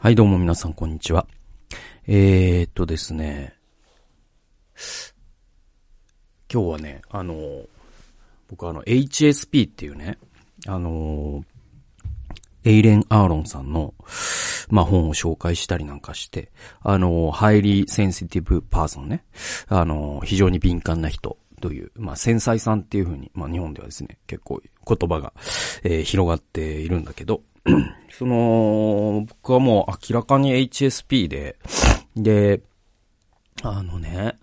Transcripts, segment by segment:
はい、どうも皆さん、こんにちは。えー、っとですね。今日はね、あの、僕あの、HSP っていうね、あの、エレイン・アーロンさんの、まあ、本を紹介したりなんかして、あの、 highly sensitive person ね、あの、非常に敏感な人という、まあ、繊細さんっていうふうに、まあ、日本ではですね、結構言葉が、えー、広がっているんだけど、その、僕はもう明らかに HSP で、で、あのね、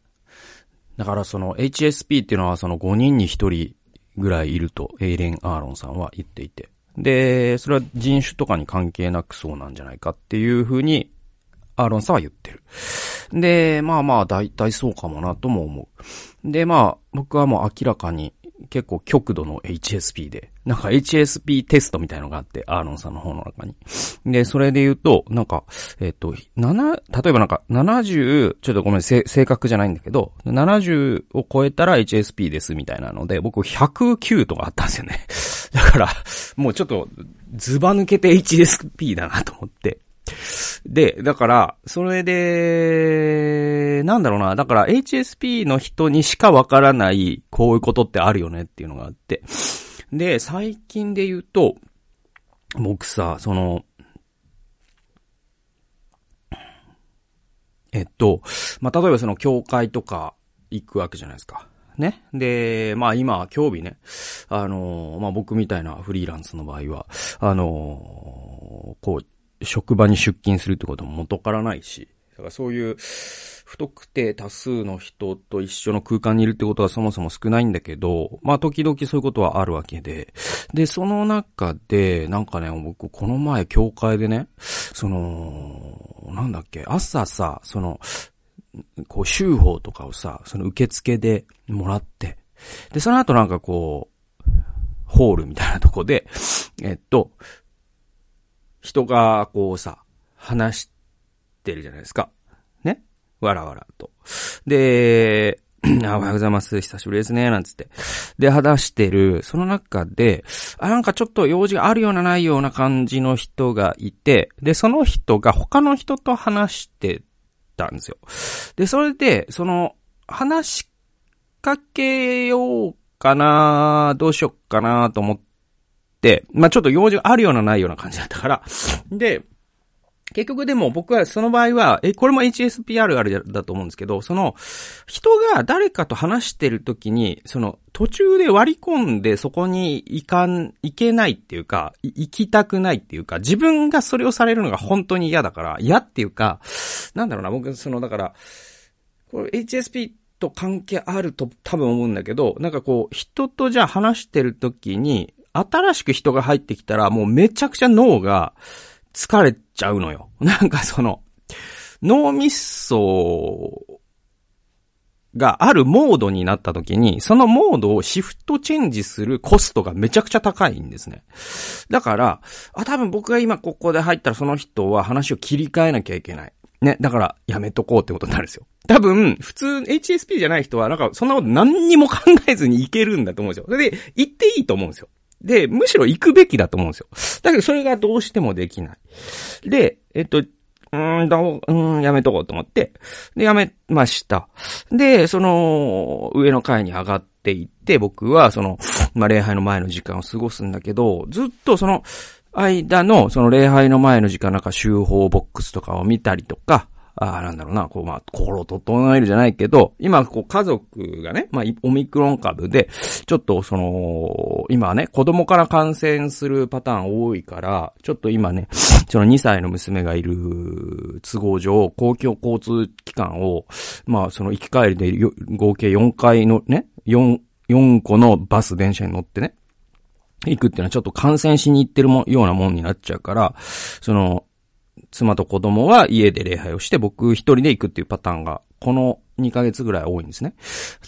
だからその HSP っていうのはその5人に1人ぐらいいるとエイレン・アーロンさんは言っていて。で、それは人種とかに関係なくそうなんじゃないかっていうふうにアーロンさんは言ってる。で、まあまあ大体そうかもなとも思う。で、まあ僕はもう明らかに結構極度の HSP で、なんか HSP テストみたいのがあって、アーロンさんの方の中に。で、それで言うと、なんか、えっ、と、7、例えばなんか70、ちょっとごめん、正確じゃないんだけど、70を超えたら HSP ですみたいなので、僕109とかあったんですよね。だから、もうちょっと、ズバ抜けて HSP だなと思って。で、だから、それで、なんだろうな、だから HSP の人にしかわからないこういうことってあるよねっていうのがあって。で、最近で言うと、僕さ、その、えっと、まあ、例えばその教会とか行くわけじゃないですか。ね。で、まあ今、今日日ね、あのまあ僕みたいなフリーランスの場合は、あのこう、職場に出勤するってことも元からないし、だからそういう不特定多数の人と一緒の空間にいるってことはそもそも少ないんだけど、まあ時々そういうことはあるわけで、で、その中で、なんかね、僕この前教会でね、その、なんだっけ、朝さ、その、こう、修法とかをさ、その受付でもらって、で、その後なんかこう、ホールみたいなとこで、えっと、人がこうさ、話してるじゃないですか。ね？わらわらと。で、あ、おはようございます。久しぶりですね。なんつって。で、話してる、その中で、あ、なんかちょっと用事があるようなないような感じの人がいて、で、その人が他の人と話してたんですよ。で、それで、その、話しかけようかな、どうしよっかなと思っ、まあちょっと用事があるようなないような感じだったから、で、結局でも僕はその場合は、え、これも HSPR あるだと思うんですけど、その、人が誰かと話してる時に、その、途中で割り込んでそこに行かん、行けないっていうか、行きたくないっていうか、自分がそれをされるのが本当に嫌だから、嫌っていうか、なんだろうな、僕、その、だから、これ HSP と関係あると多分思うんだけど、なんかこう、人とじゃあ話してる時に、新しく人が入ってきたら、もうめちゃくちゃ脳が疲れちゃうのよ。なんかその、脳みそがあるモードになった時に、そのモードをシフトチェンジするコストがめちゃくちゃ高いんですね。だから、あ、多分僕が今ここで入ったらその人は話を切り替えなきゃいけない。ね。だから、やめとこうってことになるんですよ。多分、普通、HSP じゃない人は、なんか、そんなこと何にも考えずにいけるんだと思うんですよ。で、行っていいと思うんですよ。で、むしろ行くべきだと思うんですよ。だけどそれがどうしてもできない。で、えっと、うん、だうん、やめとこうと思って、で、やめました。で、その、上の階に上がっていって、僕は、その、まあ、礼拝の前の時間を過ごすんだけど、ずっとその、間の、その礼拝の前の時間なんか集法ボックスとかを見たりとか、ああ、なんだろうな、こう、まあ、心を整えるじゃないけど、今、こう、家族がね、まあ、オミクロン株で、ちょっと、その、今ね、子供から感染するパターン多いから、ちょっと今ね、その2歳の娘がいる都合上、公共交通機関を、まあ、その行き帰りで合計4回のね、4、4個のバス、電車に乗ってね、行くっていうのはちょっと感染しに行ってるもようなもんになっちゃうから、その、妻と子供は家で礼拝をして、僕一人で行くっていうパターンが、この2ヶ月ぐらい多いんですね。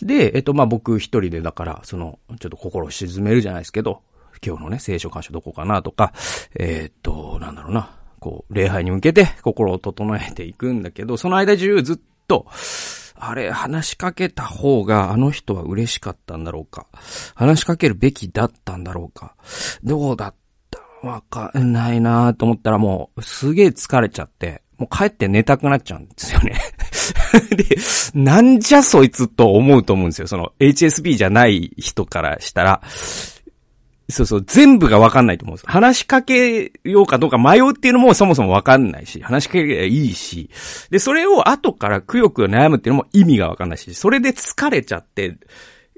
で、えっと、まあ、僕一人でだから、その、ちょっと心を沈めるじゃないですけど、今日のね、聖書箇所どこかなとか、えー、っと、なんだろうな、こう、礼拝に向けて心を整えていくんだけど、その間中ずっと、あれ、話しかけた方があの人は嬉しかったんだろうか。話しかけるべきだったんだろうか。どうだったわかんないなと思ったらもう、すげえ疲れちゃって、もう帰って寝たくなっちゃうんですよね で、なんじゃそいつと思うと思うんですよ。その HSP じゃない人からしたら。そうそう、全部がわかんないと思うんです。話しかけようかどうか迷うっていうのもそもそもわかんないし、話しかけいいし、で、それを後からくよくよ悩むっていうのも意味がわかんないし、それで疲れちゃって、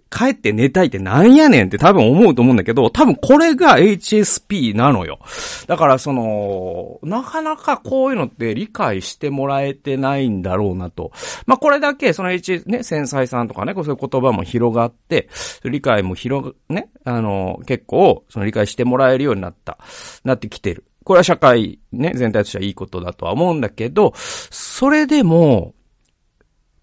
帰って寝たいってなんやねんって多分思うと思うんだけど、多分これが HSP なのよ。だからその、なかなかこういうのって理解してもらえてないんだろうなと。まあ、これだけその H、ね、繊細さんとかね、そういう言葉も広がって、理解も広が、ね、あの、結構、その理解してもらえるようになった、なってきてる。これは社会ね、全体としてはいいことだとは思うんだけど、それでも、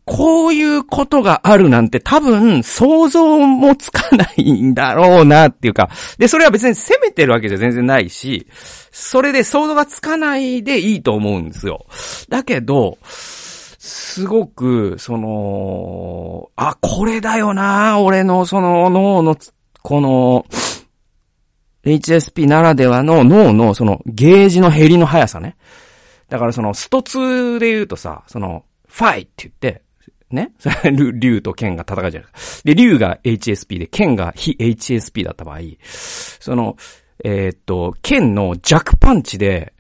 こういうことがあるなんて多分想像もつかないんだろうなっていうか、で、それは別に責めてるわけじゃ全然ないし、それで想像がつかないでいいと思うんですよ。だけど、すごく、その、あ、これだよな、俺のその脳の、この、HSP ならではの脳のそのゲージの減りの速さね。だからそのスト2で言うとさ、その、ファイって言って、ね、竜と剣が戦うじゃないですか。で、竜が HSP で、剣が非 HSP だった場合、その、えー、っと、剣の弱パンチで、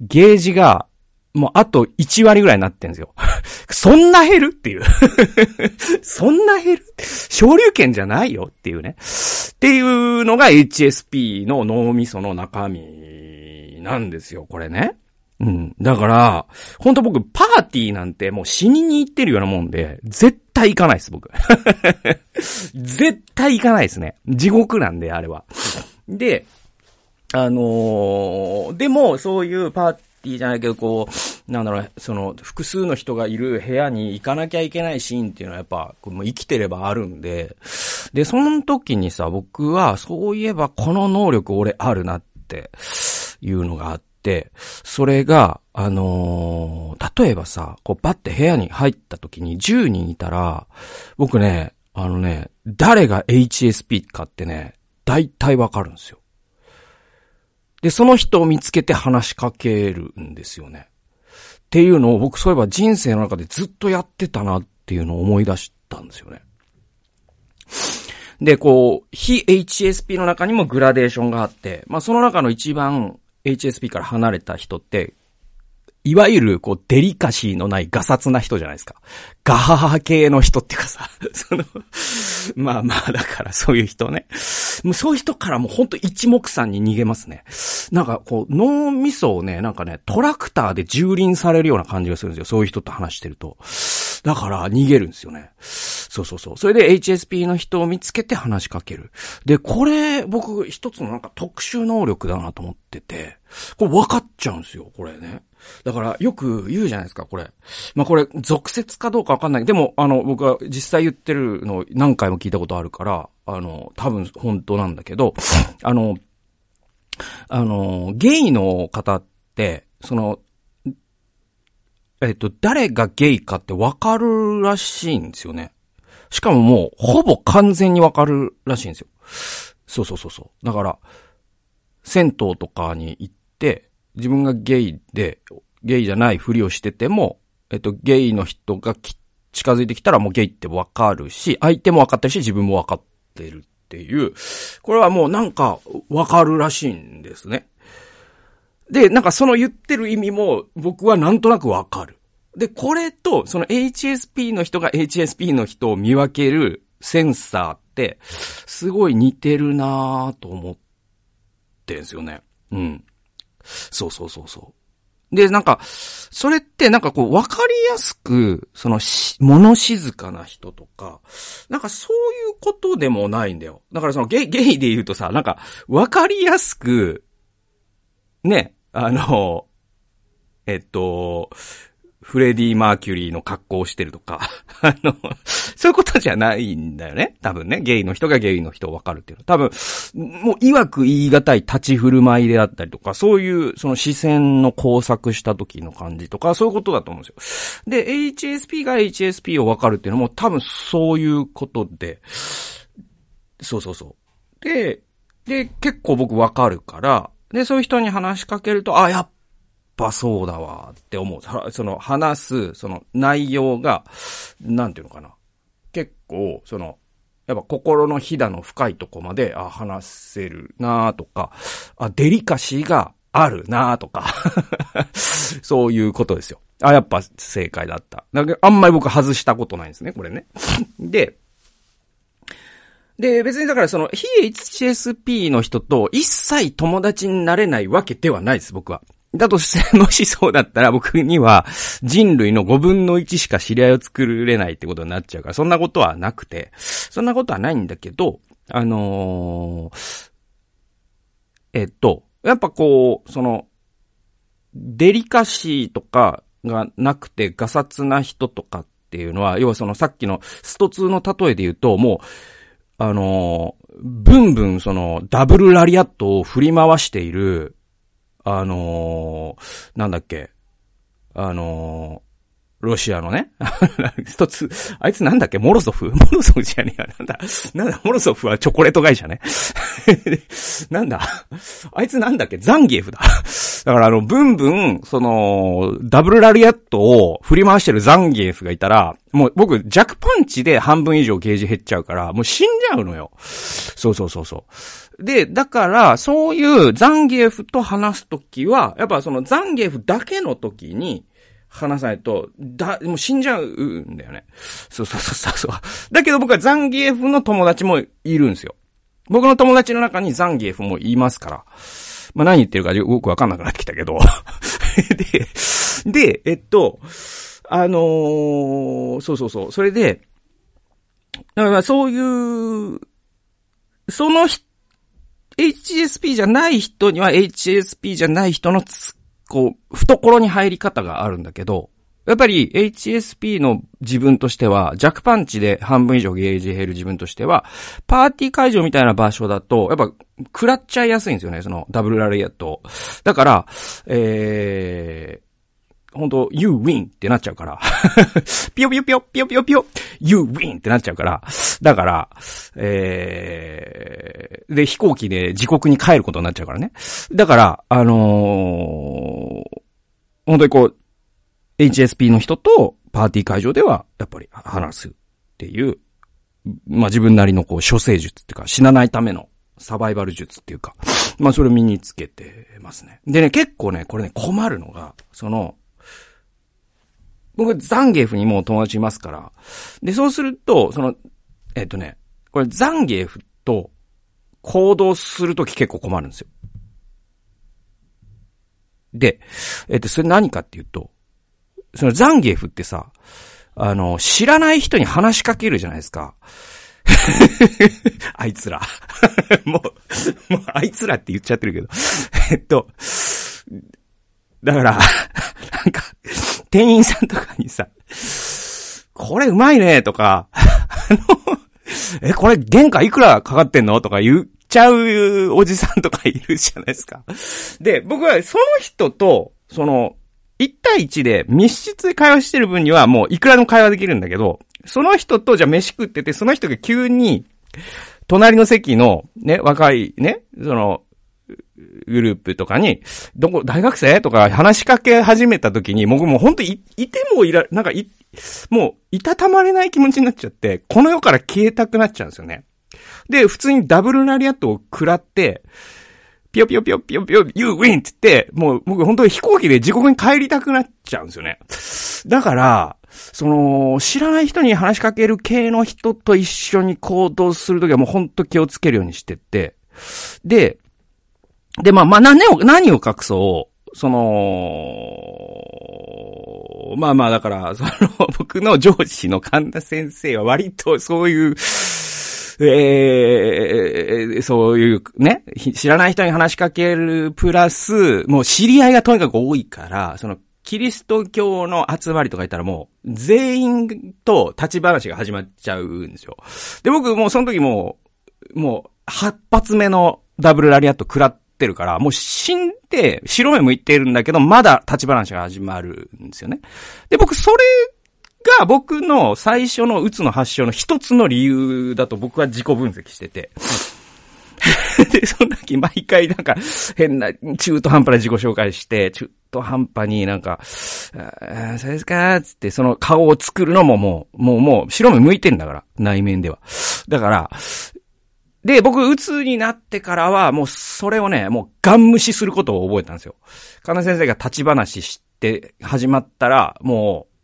ゲージが、もうあと1割ぐらいになってんですよ。そんな減る？っていう そんな減る？昇竜拳じゃないよ？っていうね。っていうのが HSP の脳みその中身なんですよ、これね。うん。だから、本当僕、パーティーなんてもう死にに行ってるようなもんで、絶対行かないです、僕。絶対行かないですね。地獄なんで、あれは。で、あのー、でも、そういうパーティーじゃないけど、こう、なんだろう、その、複数の人がいる部屋に行かなきゃいけないシーンっていうのはやっぱ、もう生きてればあるんで、で、その時にさ、僕は、そういえばこの能力俺あるなっていうのがあって、、それが、あのー、例えばさ、こうバッて部屋に入った時に10人いたら、僕ね、あのね、誰が HSP かってね、大体わかるんですよ。で、その人を見つけて話しかけるんですよね。っていうのを僕そういえば人生の中でずっとやってたなっていうのを思い出したんですよね。で、こう、非 HSP の中にもグラデーションがあって、まあその中の一番 HSP から離れた人って、いわゆる、こう、デリカシーのないガサツな人じゃないですか。ガハハ系の人っていうかさ、その、まあまあ、だからそういう人ね。もうそういう人からもうほんと一目散に逃げますね。なんかこう、脳みそをね、なんかね、トラクターで蹂躙されるような感じがするんですよ。そういう人と話してると。だから逃げるんですよね。そうそうそう。それで HSP の人を見つけて話しかける。で、これ、僕一つのなんか特殊能力だなと思ってて、これ分かっちゃうんですよ、これね。だから、よく言うじゃないですか、これ。まあ、これ、俗説かどうかわかんない。でも、あの、僕は実際言ってるの何回も聞いたことあるから、あの、多分本当なんだけど、あの、あの、ゲイの方って、その、えっと、誰がゲイかってわかるらしいんですよね。しかももう、ほぼ完全にわかるらしいんですよ。そうそうそうそう。だから、銭湯とかに行って、自分がゲイで、ゲイじゃないふりをしてても、えっと、ゲイの人が近づいてきたらもうゲイってわかるし、相手もわかってるし、自分もわかってるっていう、これはもうなんかわかるらしいんですね。で、なんかその言ってる意味も僕はなんとなくわかる。で、これと、その HSP の人が HSP の人を見分けるセンサーって、すごい似てるなぁと思ってんすよね。うん。そうそうそうそう。で、なんか、それってなんかこう、わかりやすく、そのし、物静かな人とか、なんかそういうことでもないんだよ。だからそのゲイ、ゲイで言うとさ、なんか、わかりやすく、ね、あの、えっと、フレディ・マーキュリーの格好をしてるとか、あの、そういうことじゃないんだよね。多分ね。ゲイの人がゲイの人を分かるっていうのは。多分、もう、曰く言い難い立ち振る舞いであったりとか、そういう、その視線の工作した時の感じとか、そういうことだと思うんですよ。で、HSP が HSP を分かるっていうのも多分そういうことで、そうそうそう。で、で、結構僕分かるから、で、そういう人に話しかけると、あ、やっぱそうだわって思う。その話す、その内容が、なんていうのかな。結構、その、やっぱ心のひだの深いとこまで、あ、話せるなとか、あ、デリカシーがあるなとか そういうことですよ。あ、やっぱ正解だった。なんかあんまり僕外したことないんですね、これね。で、で、別にだからその、非 HSP の人と一切友達になれないわけではないです、僕は。だとして、もしそうだったら僕には人類の5分の1しか知り合いを作れないってことになっちゃうから、そんなことはなくて、そんなことはないんだけど、あのー、えっと、やっぱこう、その、デリカシーとかがなくてガサツな人とかっていうのは、要はそのさっきのスト2の例えで言うと、もう、あのー、ブンブンそのダブルラリアットを振り回している、あの、なんだっけ、あのロシアのね、一つ、あいつなんだっけ？モロソフ？モロソフじゃねえや。なんだ？なんだ？モロソフはチョコレート会社ね。なんだ？あいつなんだっけ？ザンギエフだ。だからあの、ブンブン、その、ダブルラリアットを振り回してるザンギエフがいたら、もう僕弱パンチで半分以上ゲージ減っちゃうから、もう死んじゃうのよ。そうそうそうそう。で、だから、そういうザンギエフと話すときは、やっぱそのザンギエフだけのときに、話さないと、だ、もう死んじゃうんだよね。そうそうそうそう。だけど僕はザンギエフの友達もいるんですよ。僕の友達の中にザンギエフもいますから。まあ何言ってるかよくわかんなくなってきたけど。で、で、えっと、あのー、そうそうそう。それで、だからそういう、その HSP じゃない人には HSP じゃない人のこう、懐に入り方があるんだけど、やっぱり HSP の自分としては、弱パンチで半分以上ゲージ減る自分としては、パーティー会場みたいな場所だと、やっぱ、食らっちゃいやすいんですよね、そのダブルラリアット。だから、え本当 you win ってなっちゃうから。ピヨピヨピヨ、ピヨピヨピヨ、you win ってなっちゃうから。だから、えー、で、飛行機で自国に帰ることになっちゃうからね。だから、あのー、本当にこう、HSP の人とパーティー会場では、やっぱり話すっていう、まあ自分なりのこう、処世術っていうか、死なないためのサバイバル術っていうか、まあそれを身につけてますね。でね、結構ね、これね、困るのが、その、僕、ザンゲーフにもう友達いますから。で、そうすると、その、えっとね、これザンゲーフと行動するとき結構困るんですよ。で、えっと、それ何かっていうと、そのザンゲーフってさ、あの、知らない人に話しかけるじゃないですか。あいつら。もう、もうあいつらって言っちゃってるけど。えっと、だから、なんか、店員さんとかにさ、これうまいねとか、あの、え、これ原価いくらかかってんの？とか言っちゃうおじさんとかいるじゃないですか。で、僕はその人と、その、1対1で密室で会話してる分にはもういくらでも会話できるんだけど、その人とじゃあ飯食ってて、その人が急に、隣の席のね、若いね、その、グループとかに、どこ、大学生とか話しかけ始めた時に、僕もう本当い、いてもいら、なんかい、もう、いたたまれない気持ちになっちゃって、この世から消えたくなっちゃうんですよね。で、普通にダブルラリアットを食らって、ピヨピヨピヨピヨピヨ、You win! って言って、もう僕本当に飛行機で自国に帰りたくなっちゃうんですよね。だから、その、知らない人に話しかける系の人と一緒に行動するときはもう本当気をつけるようにしてって、で、で、まあ、まあ、何を、何を隠そう、その、まあまあ、だから、その、僕の上司の神田先生は割とそういう、えー、そういうね、知らない人に話しかけるプラス、もう知り合いがとにかく多いから、その、キリスト教の集まりとか言ったらもう、全員と立ち話が始まっちゃうんですよ。で、僕もうその時もう、もう、8発目のダブルラリアット食らっってるから、もう死んで、白目向いてるんだけど、まだ立ち話が始まるんですよね。で、僕、それが僕の最初のうつの発症の一つの理由だと僕は自己分析してて。でその時毎回なんか変な中途半端な自己紹介して、中途半端になんか、あそうですかつってその顔を作るのももう、もうもう白目向いてんだから、内面では。だから、で、僕、鬱になってからは、もう、それをね、もう、ガン無視することを覚えたんですよ。金先生が立ち話して始まったら、もう、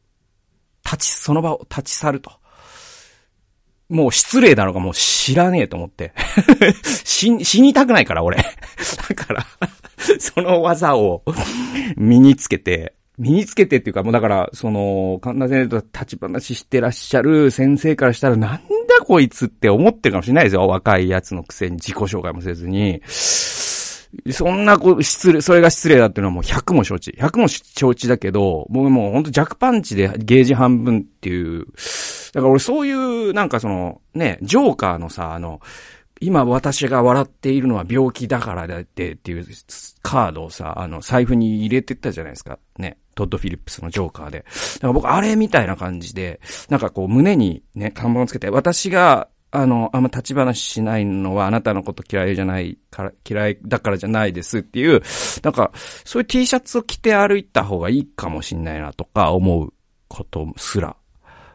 立ち、その場を立ち去ると。もう失礼なのかもう知らねえと思って。死、死にたくないから、俺。だからその技を身につけて、身につけてっていうか、もうだから、その、神田先生と立ち話してらっしゃる先生からしたら、なんこいつって思ってるかもしれないですよ。若いやつのくせに自己紹介もせずに。そんなこ、失礼、それが失礼だっていうのはもう100も承知。100も承知だけど、僕もうほんと弱パンチでゲージ半分っていう。だから俺そういう、なんかその、ね、ジョーカーのさ、あの、今私が笑っているのは病気だからだってっていうカードをさ、あの、財布に入れてったじゃないですか。ね。トッド・フィリップスのジョーカーで。だから僕、あれみたいな感じで、なんかこう、胸にね、看板をつけて、私が、あの、あんま立ち話しないのはあなたのこと嫌いじゃないから、嫌いだからじゃないですっていう、なんか、そういう T シャツを着て歩いた方がいいかもしんないなとか思うことすら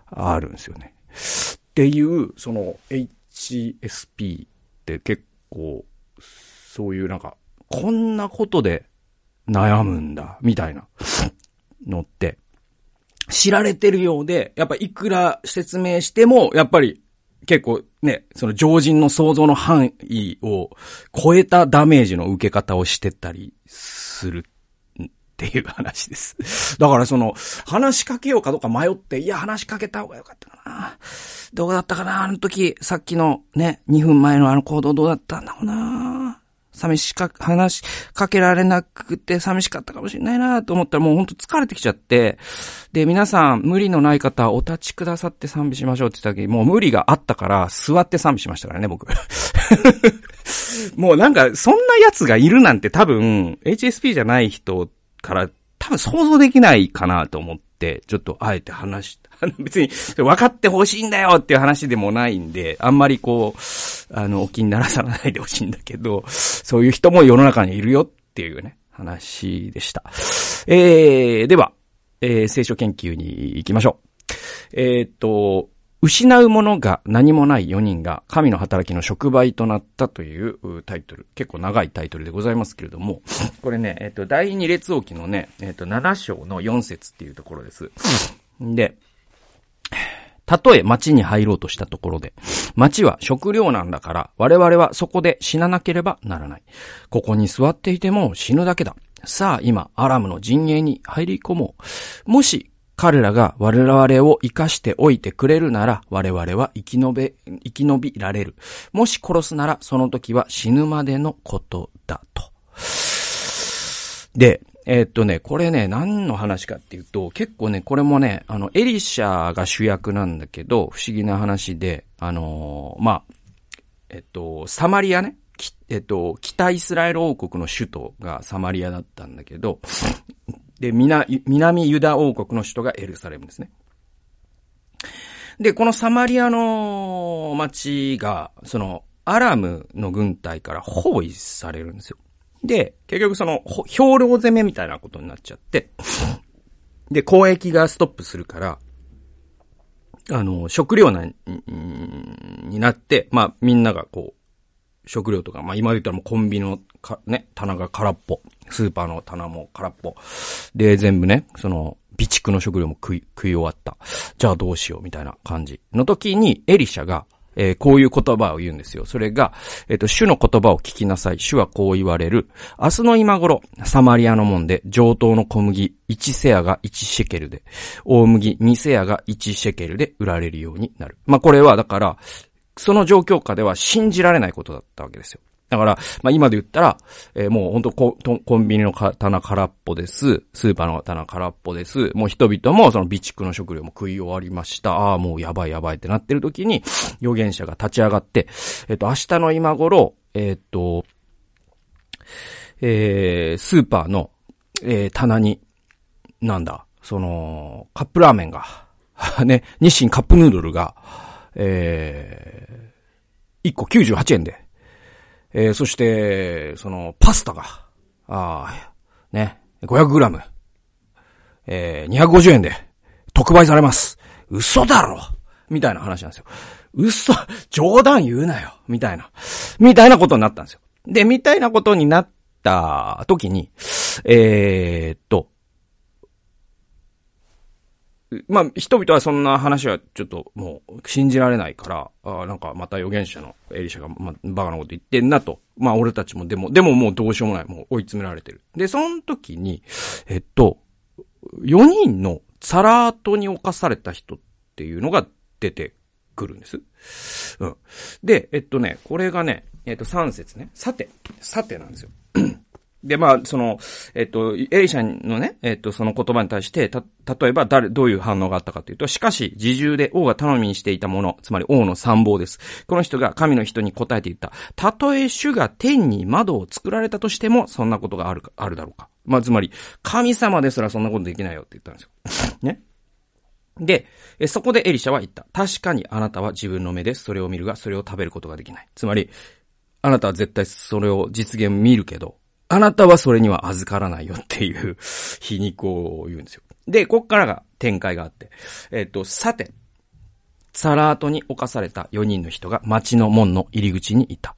あるんですよね。っていう、その HSP って結構、そういうなんか、こんなことで悩むんだ、みたいなのって、知られてるようで、やっぱいくら説明しても、やっぱり結構ね、その常人の想像の範囲を超えたダメージの受け方をしてたりするっていう話です。だからその、話しかけようかどうか迷って、いや、話しかけた方がよかったかな。どうだったかなあの時、さっきのね、2分前のあの行動どうだったんだろうな寂しか、話しかけられなくて寂しかったかもしれないなと思ったらもうほんと疲れてきちゃって、で、皆さん無理のない方お立ちくださって賛美しましょうって言った時もう無理があったから座って賛美しましたからね、僕。もうなんか、そんな奴がいるなんて多分、HSP じゃない人から多分想像できないかなと思って、ちょっとあえて話し 別に分かってほしいんだよっていう話でもないんで、あんまりこう、あの、お気にならさないでほしいんだけど、そういう人も世の中にいるよっていうね、話でした。えー、では、えー、聖書研究に行きましょう。えー、っと、失うものが何もない4人が神の働きの触媒となったというタイトル。結構長いタイトルでございますけれども、これね、えっと、第二列王記のね、えっと、7章の4節っていうところです。で、たとえ町に入ろうとしたところで、町は食料なんだから、我々はそこで死ななければならない。ここに座っていても死ぬだけだ。さあ今、アラムの陣営に入り込もう。もし、彼らが我々を生かしておいてくれるなら、我々は生き延べ、生き延びられる。もし殺すなら、その時は死ぬまでのことだと。で、えー、っとね、これね、何の話かっていうと、結構ね、これもね、あの、エリシャが主役なんだけど、不思議な話で、あのー、まあ、えっと、サマリアね、えっと、北イスラエル王国の首都がサマリアだったんだけど、で、南、南ユダ王国の首都がエルサレムですね。で、このサマリアの町が、その、アラムの軍隊から包囲されるんですよ。で、結局その、兵糧攻めみたいなことになっちゃって、で、交易がストップするから、あの、食料な、になって、まあ、みんながこう、食料とか、まあ今で言ったらもうコンビのか、ね、棚が空っぽ。スーパーの棚も空っぽ。で、全部ね、その、備蓄の食料も食い、食い終わった。じゃあどうしようみたいな感じの時に、エリシャが、えー、こういう言葉を言うんですよ。それが、えっ、ー、と、主の言葉を聞きなさい。主はこう言われる。明日の今頃、サマリアの門で、上等の小麦、1セアが1シェケルで、大麦2セアが1シェケルで売られるようになる。まあ、これは、だから、その状況下では信じられないことだったわけですよ。だから、まあ、今で言ったら、えー、もう本当ココンビニの棚空っぽです。スーパーの棚空っぽです。もう人々もその備蓄の食料も食い終わりました。ああ、もうやばいやばいってなってる時に、預言者が立ち上がって、えっ、ー、と、明日の今頃、えっ、ー、と、えー、スーパーの、えー、棚に、なんだ、その、カップラーメンが、ね、日清カップヌードルが、えー、1個98円で、えー、そして、その、パスタが、あ、ね、500グラム、えー、250円で特売されます。嘘だろみたいな話なんですよ。嘘、冗談言うなよみたいな。みたいなことになったんですよ。で、みたいなことになった時に、えー、っと、まあ、人々はそんな話はちょっともう信じられないから、あなんかまた預言者のエリシャが、まあ、バカなこと言ってんなと。まあ、俺たちもでも、でももうどうしようもない。もう追い詰められてる。で、その時に、えっと、4人のサラートに侵された人っていうのが出てくるんです。うん。で、えっとね、これがね、えっと3節ね。さて、さてなんですよ。で、まあ、その、えっと、エリシャのね、えっと、その言葉に対して、た、例えば誰、どういう反応があったかというと、しかし、自重で王が頼みにしていたもの、つまり王の参謀です。この人が神の人に答えて言った。たとえ主が天に窓を作られたとしても、そんなことがあるか、あるだろうか。まあ、つまり、神様ですらそんなことできないよって言ったんですよ。ね。で、そこでエリシャは言った。確かにあなたは自分の目でそれを見るが、それを食べることができない。つまり、あなたは絶対それを実現見るけど、あなたはそれには預からないよっていう皮肉を言うんですよ。で、こっからが展開があって。えっ、と、さて、サラートに侵された4人の人が街の門の入り口にいた。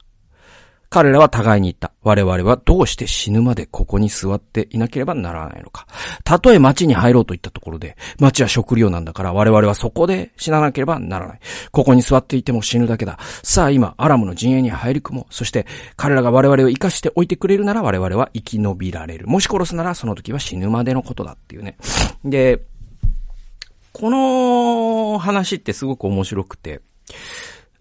彼らは互いに言った。我々はどうして死ぬまでここに座っていなければならないのか。たとえ町に入ろうと言ったところで、町は食料なんだから我々はそこで死ななければならない。ここに座っていても死ぬだけだ。さあ今、アラムの陣営に入り込もう。そして、彼らが我々を生かしておいてくれるなら我々は生き延びられる。もし殺すならその時は死ぬまでのことだっていうね。で、この話ってすごく面白くて、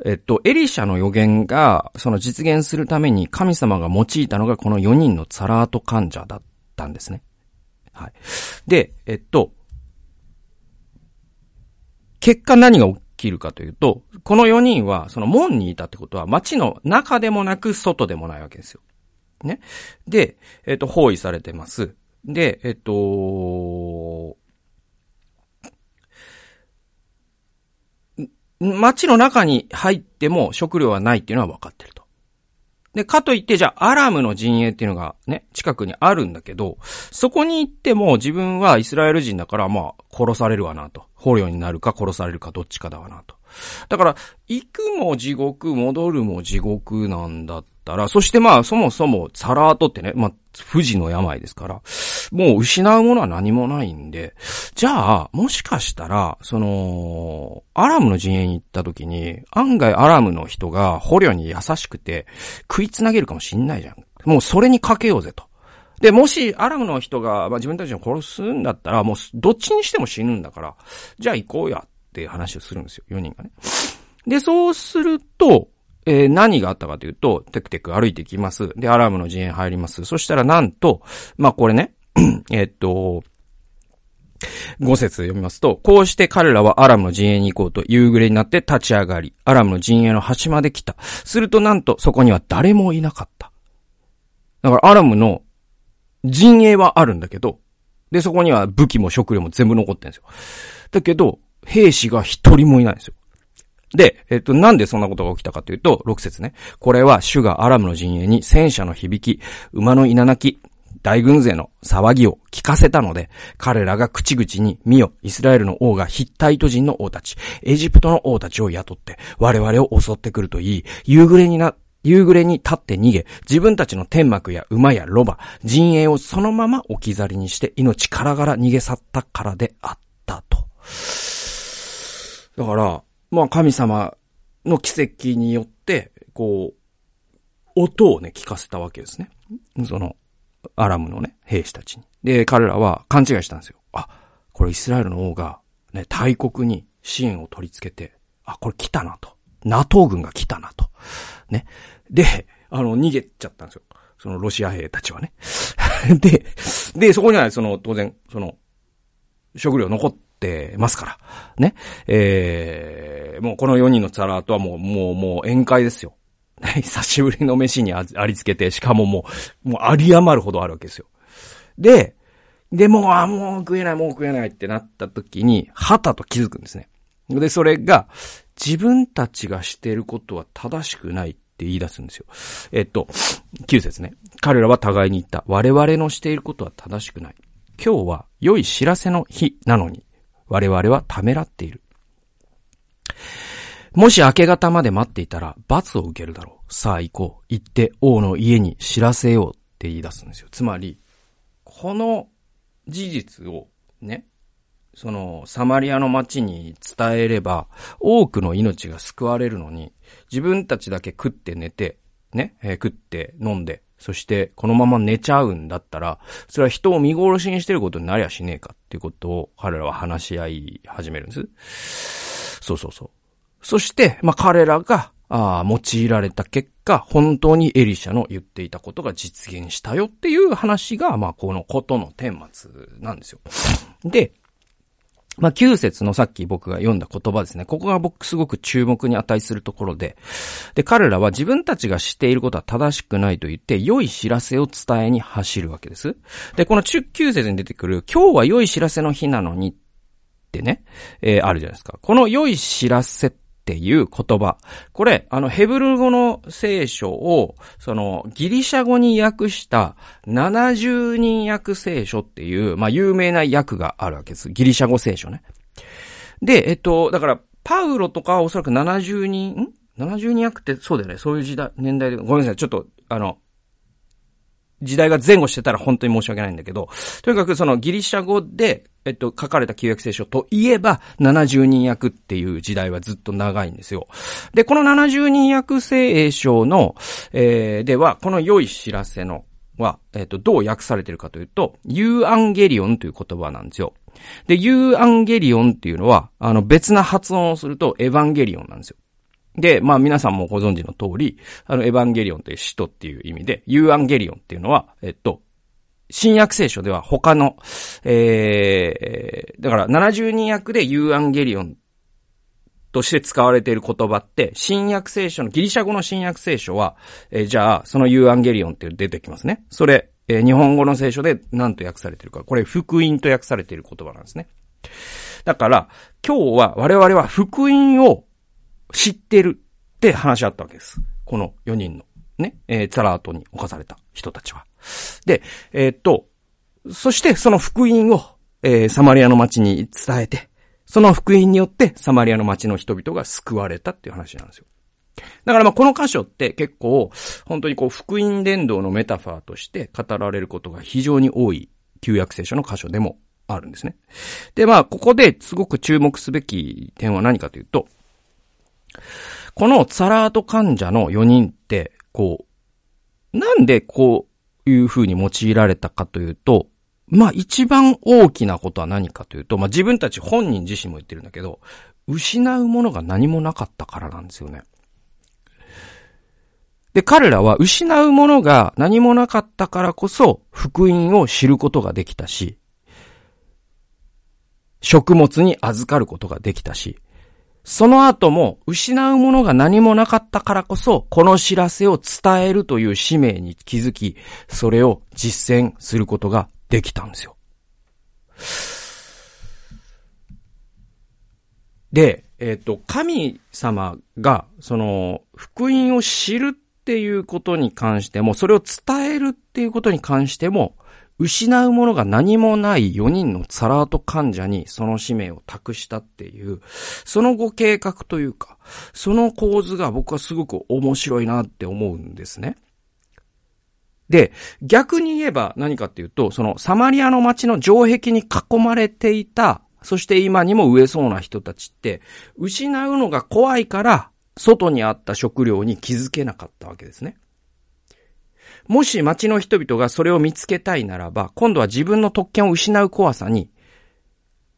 えっと、エリシャの予言が、その実現するために神様が用いたのがこの4人のツァラート患者だったんですね。はい。で、えっと、結果何が起きるかというと、この4人はその門にいたってことは街の中でもなく外でもないわけですよ。ね。で、えっと、包囲されてます。で、えっと、街の中に入っても食料はないっていうのは分かってると。で、かといって、じゃあ、アラムの陣営っていうのがね、近くにあるんだけど、そこに行っても自分はイスラエル人だから、まあ、殺されるわなと。捕虜になるか殺されるかどっちかだわなと。だから、行くも地獄、戻るも地獄なんだったら、そしてまあ、そもそも、サラートってね、まあ、富士の病ですから、もう失うものは何もないんで、じゃあ、もしかしたら、その、アラムの陣営に行った時に、案外アラムの人が捕虜に優しくて、食いつなげるかもしんないじゃん。もうそれにかけようぜと。で、もし、アラムの人が、まあ、自分たちを殺すんだったら、もう、どっちにしても死ぬんだから、じゃあ行こうやっていう話をするんですよ、4人がね。で、そうすると、えー、何があったかというと、テクテク歩いてきます。で、アラームの陣営入ります。そしたらなんと、まあ、これね、えっと、5節読みますと、こうして彼らはアラムの陣営に行こうと夕暮れになって立ち上がり、アラムの陣営の端まで来た。するとなんとそこには誰もいなかった。だからアラムの陣営はあるんだけど、で、そこには武器も食料も全部残ってるんですよ。だけど、兵士が一人もいないんですよ。で、えっと、なんでそんなことが起きたかというと、6節ね。これは主がアラムの陣営に戦車の響き、馬の稲鳴き、大軍勢の騒ぎを聞かせたので、彼らが口々に、見よ、イスラエルの王がヒッタイト人の王たち、エジプトの王たちを雇って、我々を襲ってくると言い、夕暮れにな、夕暮れに立って逃げ、自分たちの天幕や馬やロバ、陣営をそのまま置き去りにして命からがら逃げ去ったからであったと。だから、まあ神様の奇跡によって、こう、音をね、聞かせたわけですね。その、アラムのね、兵士たちに。で、彼らは勘違いしたんですよ。あ、これイスラエルの王が、ね、大国に支援を取り付けて、あ、これ来たなと。NATO 軍が来たなと。ね。で、あの、逃げちゃったんですよ。そのロシア兵たちはね。で、で、そこにはその、当然、その、食料残ってますから。ね。えもうこの4人のツァラートはもう、もう、もう宴会ですよ。久しぶりの飯にありつけて、しかももう、もうあり余るほどあるわけですよ。で、で、もう、あ、もう食えない、もう食えないってなった時に、はたと気づくんですね。で、それが、自分たちがしてることは正しくないっって言い出すんですよ。えっと、9節ね。彼らは互いに言った。我々のしていることは正しくない。今日は良い知らせの日なのに、我々はためらっている。もし明け方まで待っていたら罰を受けるだろう。さあ行こう。行って王の家に知らせようって言い出すんですよ。つまり、この事実をね、そのサマリアの町に伝えれば多くの命が救われるのに自分たちだけ食って寝て、ね、えー、食って飲んで、そしてこのまま寝ちゃうんだったら、それは人を見殺しにしてることになりゃしねえかっていうことを彼らは話し合い始めるんです。そうそうそう。そして、まあ、彼らが、あ用いられた結果、本当にエリシャの言っていたことが実現したよっていう話が、まあ、このことの顛末なんですよ。で、まあ、9節のさっき僕が読んだ言葉ですね。ここが僕すごく注目に値するところで、で、彼らは自分たちがしていることは正しくないと言って、良い知らせを伝えに走るわけです。で、この9節に出てくる、今日は良い知らせの日なのにっってね、えー、あるじゃないですか。この良い知らせっていう言葉。これ、あの、ヘブル語の聖書を、その、ギリシャ語に訳した70人訳聖書っていう、まあ、有名な訳があるわけです。ギリシャ語聖書ね。で、えっと、だから、パウロとかおそらく70人、ん ?70 人訳ってそうだよね。そういう時代、年代で。ごめんなさい。ちょっと、あの、時代が前後してたら本当に申し訳ないんだけど、とにかくそのギリシャ語で、えっと、書かれた旧約聖書といえば、70人訳っていう時代はずっと長いんですよ。で、この70人訳聖書の、えー、では、この良い知らせの、は、えっと、どう訳されてるかというと、ユーアンゲリオンという言葉なんですよ。で、ユーアンゲリオンっていうのは、あの、別な発音をすると、エヴァンゲリオンなんですよ。で、まあ皆さんもご存知の通り、あの、エヴァンゲリオンという使徒っていう意味で、ユーアンゲリオンっていうのは、えっと、新約聖書では他の、えー、だから70人訳でユーアンゲリオンとして使われている言葉って、新約聖書の、ギリシャ語の新約聖書は、えー、じゃあ、そのユーアンゲリオンって出てきますね。それ、えー、日本語の聖書で何と訳されてるか。これ、福音と訳されている言葉なんですね。だから、今日は我々は福音を知ってるって話し合ったわけです。この4人のね、えー、ザラートに侵された人たちは。で、えー、っと、そしてその福音を、えー、サマリアの町に伝えて、その福音によってサマリアの町の人々が救われたっていう話なんですよ。だからまあこの箇所って結構本当にこう福音伝道のメタファーとして語られることが非常に多い旧約聖書の箇所でもあるんですね。でまあここですごく注目すべき点は何かというと、このサラート患者の4人って、こう、なんでこういう風に用いられたかというと、まあ一番大きなことは何かというと、まあ自分たち本人自身も言ってるんだけど、失うものが何もなかったからなんですよね。で、彼らは失うものが何もなかったからこそ、福音を知ることができたし、食物に預かることができたし、その後も失うものが何もなかったからこそ、この知らせを伝えるという使命に気づき、それを実践することができたんですよ。で、えっ、ー、と、神様が、その、福音を知るっていうことに関しても、それを伝えるっていうことに関しても、失うものが何もない4人のサラート患者にその使命を託したっていう、そのご計画というか、その構図が僕はすごく面白いなって思うんですね。で、逆に言えば何かっていうと、そのサマリアの街の城壁に囲まれていた、そして今にも飢えそうな人たちって、失うのが怖いから、外にあった食料に気づけなかったわけですね。もし町の人々がそれを見つけたいならば、今度は自分の特権を失う怖さに、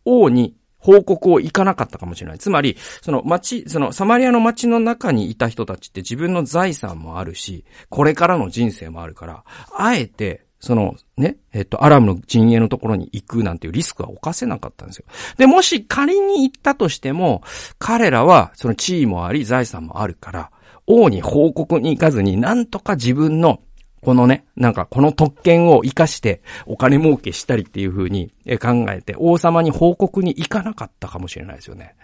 王に報告を行かなかったかもしれない。つまり、その町、そのサマリアの町の中にいた人たちって自分の財産もあるし、これからの人生もあるから、あえて、そのね、えっと、アラムの陣営のところに行くなんていうリスクは犯せなかったんですよ。で、もし仮に行ったとしても、彼らはその地位もあり、財産もあるから、王に報告に行かずに、なんとか自分のこのね、なんかこの特権を活かしてお金儲けしたりっていう風に考えて王様に報告に行かなかったかもしれないですよね。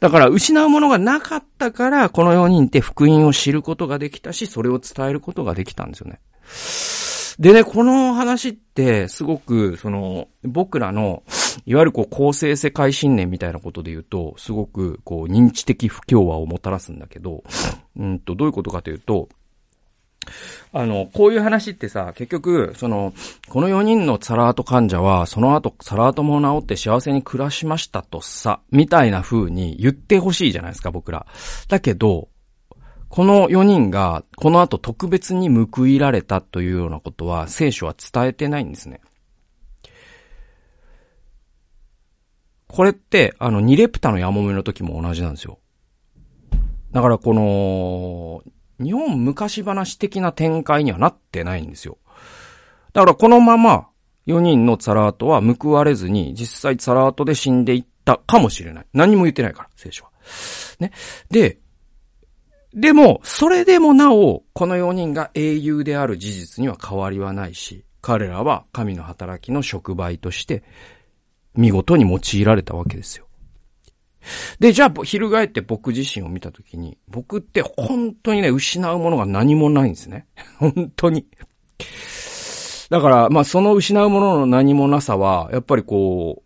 だから失うものがなかったから、この4人って福音を知ることができたし、それを伝えることができたんですよね。でね、この話って、すごく、その、僕らの、いわゆるこう、公正世界信念みたいなことで言うと、すごく、こう、認知的不協和をもたらすんだけど、うんと、どういうことかというと、あの、こういう話ってさ、結局、その、この4人のサラート患者は、その後、サラートも治って幸せに暮らしましたとさ、みたいな風に言ってほしいじゃないですか、僕ら。だけど、この4人が、この後特別に報いられたというようなことは、聖書は伝えてないんですね。これって、あの、ニレプタのヤモメの時も同じなんですよ。だからこの、日本昔話的な展開にはなってないんですよ。だからこのまま4人のツァラートは報われずに実際ツァラートで死んでいったかもしれない。何も言ってないから、聖書は。ね。で、でも、それでもなお、この4人が英雄である事実には変わりはないし、彼らは神の働きの触媒として、見事に用いられたわけですよ。で、じゃあ、翻って僕自身を見たときに、僕って本当にね、失うものが何もないんですね。本当に。だから、まあ、その失うものの何もなさは、やっぱりこ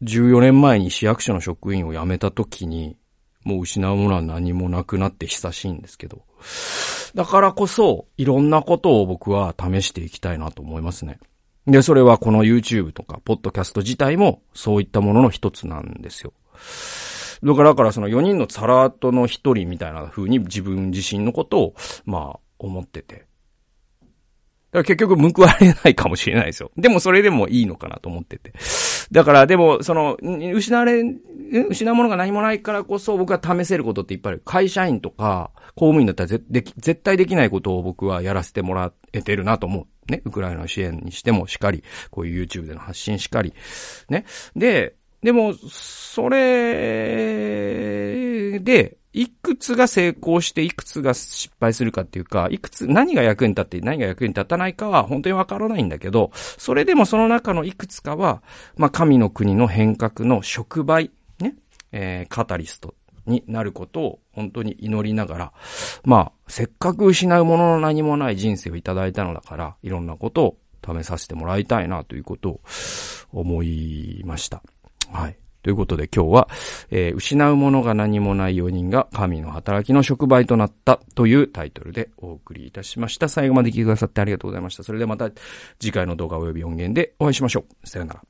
う、14年前に市役所の職員を辞めたときに、もう失うものは何もなくなって久しいんですけど。だからこそ、いろんなことを僕は試していきたいなと思いますね。で、それはこの YouTube とか、ポッドキャスト自体も、そういったものの一つなんですよ。だから、だからその4人のサラートの一人みたいな風に自分自身のことを、まあ、思ってて。だから結局報われないかもしれないですよ。でもそれでもいいのかなと思ってて。だからでも、その、失われ、失うものが何もないからこそ僕は試せることっていっぱいある。会社員とか、公務員だったら絶対できないことを僕はやらせてもらえてるなと思う。ね。ウクライナの支援にしてもしっかり、こういう YouTube での発信しっかり。ね。で、でも、それで、いくつが成功していくつが失敗するかっていうか、いくつ、何が役に立って何が役に立たないかは本当にわからないんだけど、それでもその中のいくつかは、まあ神の国の変革の触媒、ね、えー、カタリストになることを本当に祈りながら、まあ、せっかく失うものの何もない人生をいただいたのだから、いろんなことを試させてもらいたいなということを思いました。はい。ということで今日は、えー、失うものが何もない4人が神の働きの触媒となったというタイトルでお送りいたしました。最後まで聞いてくださってありがとうございました。それではまた次回の動画及び音源でお会いしましょう。さよなら。